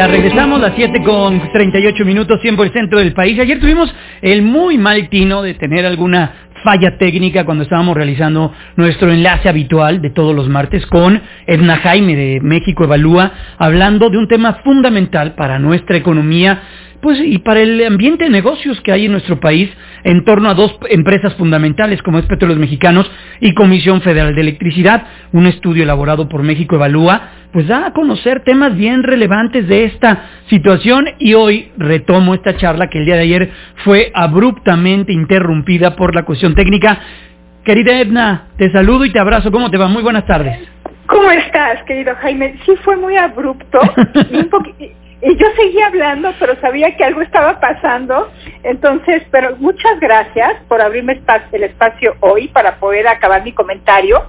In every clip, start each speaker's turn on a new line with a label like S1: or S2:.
S1: Ya regresamos a las 7 con 38 minutos, tiempo el centro del país. Ayer tuvimos el muy mal tino de tener alguna falla técnica cuando estábamos realizando nuestro enlace habitual de todos los martes con Edna Jaime de México Evalúa, hablando de un tema fundamental para nuestra economía pues y para el ambiente de negocios que hay en nuestro país en torno a dos empresas fundamentales como es Petróleos Mexicanos y Comisión Federal de Electricidad. Un estudio elaborado por México Evalúa pues da a conocer temas bien relevantes de esta situación y hoy retomo esta charla que el día de ayer fue abruptamente interrumpida por la cuestión técnica. Querida Edna, te saludo y te abrazo. ¿Cómo te va? Muy buenas tardes.
S2: ¿Cómo estás, querido Jaime? Sí, fue muy abrupto y un y yo seguía hablando, pero sabía que algo estaba pasando. Entonces, pero muchas gracias por abrirme el espacio hoy para poder acabar mi comentario.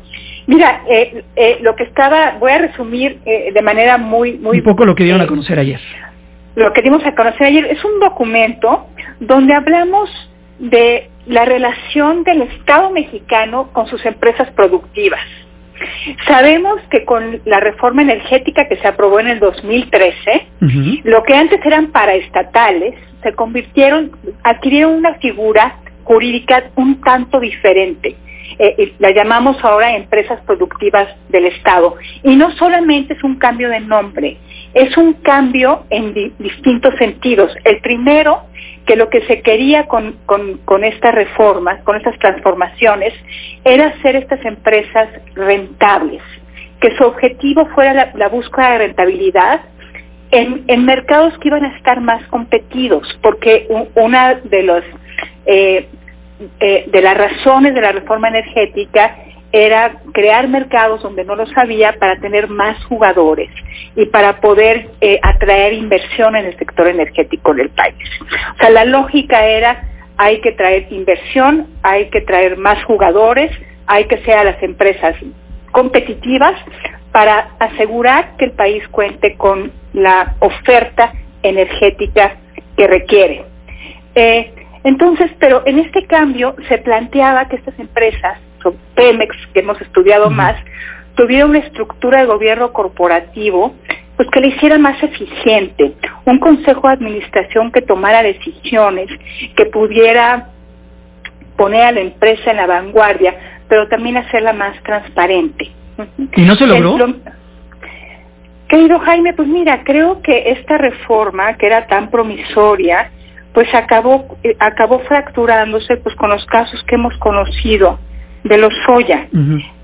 S2: Mira, eh, eh, lo que estaba, voy a resumir eh, de manera muy, muy...
S1: Un poco lo que dieron a conocer ayer.
S2: Lo que dimos a conocer ayer es un documento donde hablamos de la relación del Estado mexicano con sus empresas productivas. Sabemos que con la reforma energética que se aprobó en el 2013, lo que antes eran paraestatales se convirtieron, adquirieron una figura jurídica un tanto diferente. Eh, la llamamos ahora empresas productivas del Estado. Y no solamente es un cambio de nombre, es un cambio en distintos sentidos. El primero que lo que se quería con, con, esta reforma, con estas transformaciones, era hacer estas empresas rentables, que su objetivo fuera la, búsqueda de rentabilidad en, en, mercados que iban a estar más competidos, porque una de los eh, eh, de las razones de la reforma energética era crear mercados donde no los había para tener más jugadores y para poder eh, atraer inversión en el sector energético del país. O sea, la lógica era hay que traer inversión, hay que traer más jugadores, hay que ser las empresas competitivas para asegurar que el país cuente con la oferta energética que requiere. Eh, entonces, pero en este cambio se planteaba que estas empresas Pemex, que hemos estudiado más, tuviera una estructura de gobierno corporativo pues que le hiciera más eficiente, un consejo de administración que tomara decisiones, que pudiera poner a la empresa en la vanguardia, pero también hacerla más transparente.
S1: ¿Y no se logró?
S2: querido Jaime, pues mira, creo que esta reforma, que era tan promisoria, pues acabó, eh, acabó fracturándose pues con los casos que hemos conocido de los Soya,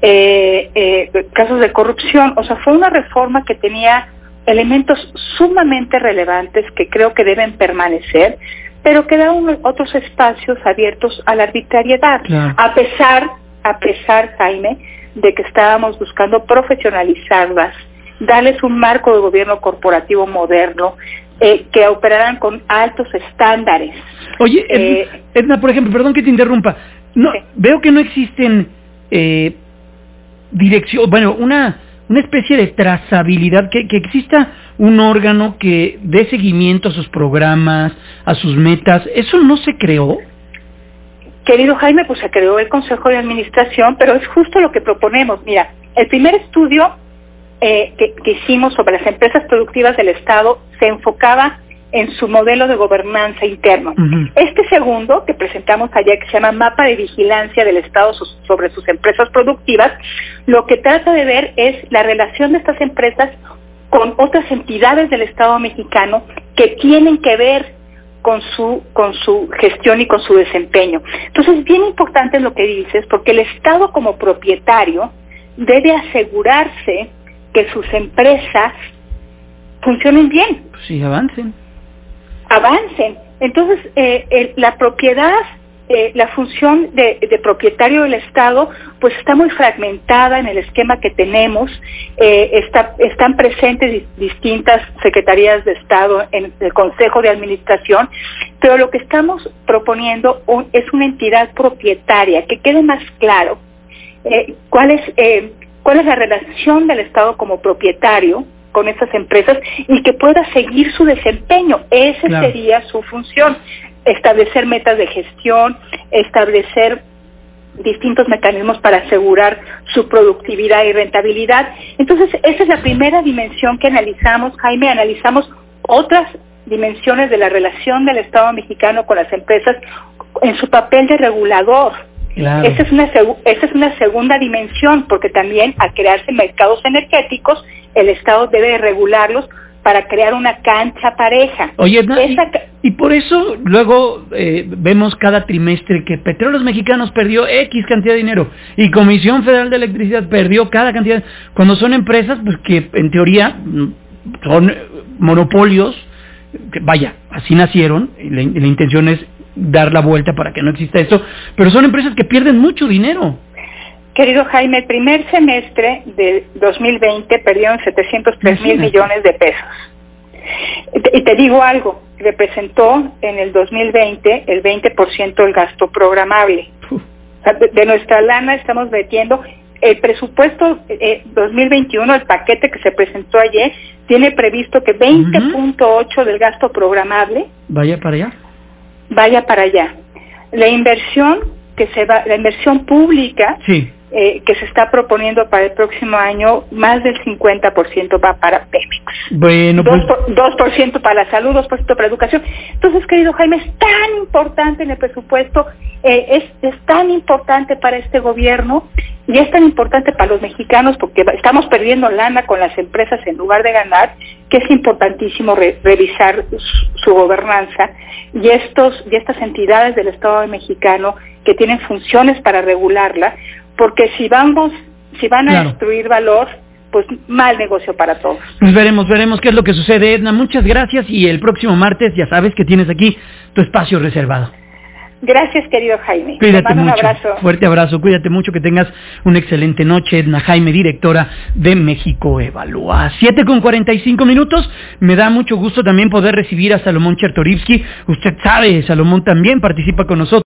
S2: eh, eh, casos de corrupción. O sea, fue una reforma que tenía elementos sumamente relevantes que creo que deben permanecer, pero que da otros espacios abiertos a la arbitrariedad, a pesar, a pesar, Jaime, de que estábamos buscando profesionalizarlas, darles un marco de gobierno corporativo moderno, eh, que operaran con altos estándares.
S1: Oye, Edna, por ejemplo, perdón que te interrumpa, no, veo que no existen eh, dirección, bueno, una, una especie de trazabilidad, que, que exista un órgano que dé seguimiento a sus programas, a sus metas. ¿Eso no se creó?
S2: Querido Jaime, pues se creó el Consejo de Administración, pero es justo lo que proponemos. Mira, el primer estudio eh, que, que, hicimos sobre las empresas productivas del Estado se enfocaba en su modelo de gobernanza interno. Este segundo, que presentamos allá, que se llama Mapa de Vigilancia del Estado sobre sus empresas productivas, lo que trata de ver es la relación de estas empresas con otras entidades del Estado mexicano que tienen que ver con su, con su gestión y con su desempeño. Entonces, bien importante lo que dices, porque el Estado como propietario debe asegurarse que sus empresas funcionen bien.
S1: Sí, avancen
S2: avancen. Entonces, eh, la propiedad, eh, la función de, propietario del Estado, pues está muy fragmentada en el esquema que tenemos. Eh, están presentes distintas secretarías de Estado en el Consejo de Administración, pero lo que estamos proponiendo es una entidad propietaria, que quede más claro cuál es cuál es la relación del Estado como propietario con esas empresas y que pueda seguir su desempeño. Esa sería su función, establecer metas de gestión, establecer distintos mecanismos para asegurar su productividad y rentabilidad. Entonces, esa es la primera dimensión que analizamos, Jaime, analizamos otras dimensiones de la relación del Estado mexicano con las empresas en su papel de regulador. Claro. Esa, es una, es una segunda dimensión, porque también al crearse mercados energéticos, el Estado debe regularlos para crear una cancha pareja.
S1: Oye, y, por eso luego eh, vemos cada trimestre que Petróleos Mexicanos perdió X cantidad de dinero y Comisión Federal de Electricidad perdió cada cantidad, cuando son empresas pues que en teoría mm, son monopolios, que, vaya, así nacieron, y la, la intención es dar la vuelta para que no exista eso, pero son empresas que pierden mucho dinero.
S2: Querido Jaime, el primer semestre del 2020 perdieron 703 mil millones de pesos. Y te digo algo, representó en el 2020 el 20% del gasto programable. de, nuestra lana estamos metiendo el presupuesto 2021, eh, el paquete que se presentó ayer, tiene previsto que 20.8 del gasto programable
S1: vaya para allá.
S2: Vaya para allá. La inversión que se va, la inversión pública
S1: sí.
S2: Eh, que se está proponiendo para el próximo año, más del 50% va para Pemex.
S1: Bueno, 2%,
S2: pues... para la salud, 2% para la educación. Entonces, querido Jaime, es tan importante en el presupuesto, eh, es, es tan importante para este gobierno y es tan importante para los mexicanos porque estamos perdiendo lana con las empresas en lugar de ganar, que es importantísimo revisar su, gobernanza y estos y estas entidades del Estado mexicano que tienen funciones para regularla, porque si vamos, si van a destruir valor, pues mal negocio para todos.
S1: Pues veremos, veremos qué es lo que sucede, Edna. Muchas gracias y el próximo martes ya sabes que tienes aquí tu espacio reservado.
S2: Gracias, querido Jaime.
S1: Cuídate mucho. Un abrazo. Fuerte abrazo. Cuídate mucho. Que tengas una excelente noche. Edna Jaime, directora de México Evalúa. 7 con 45 minutos. Me da mucho gusto también poder recibir a Salomón Chertorivsky. Usted sabe, Salomón también participa con nosotros.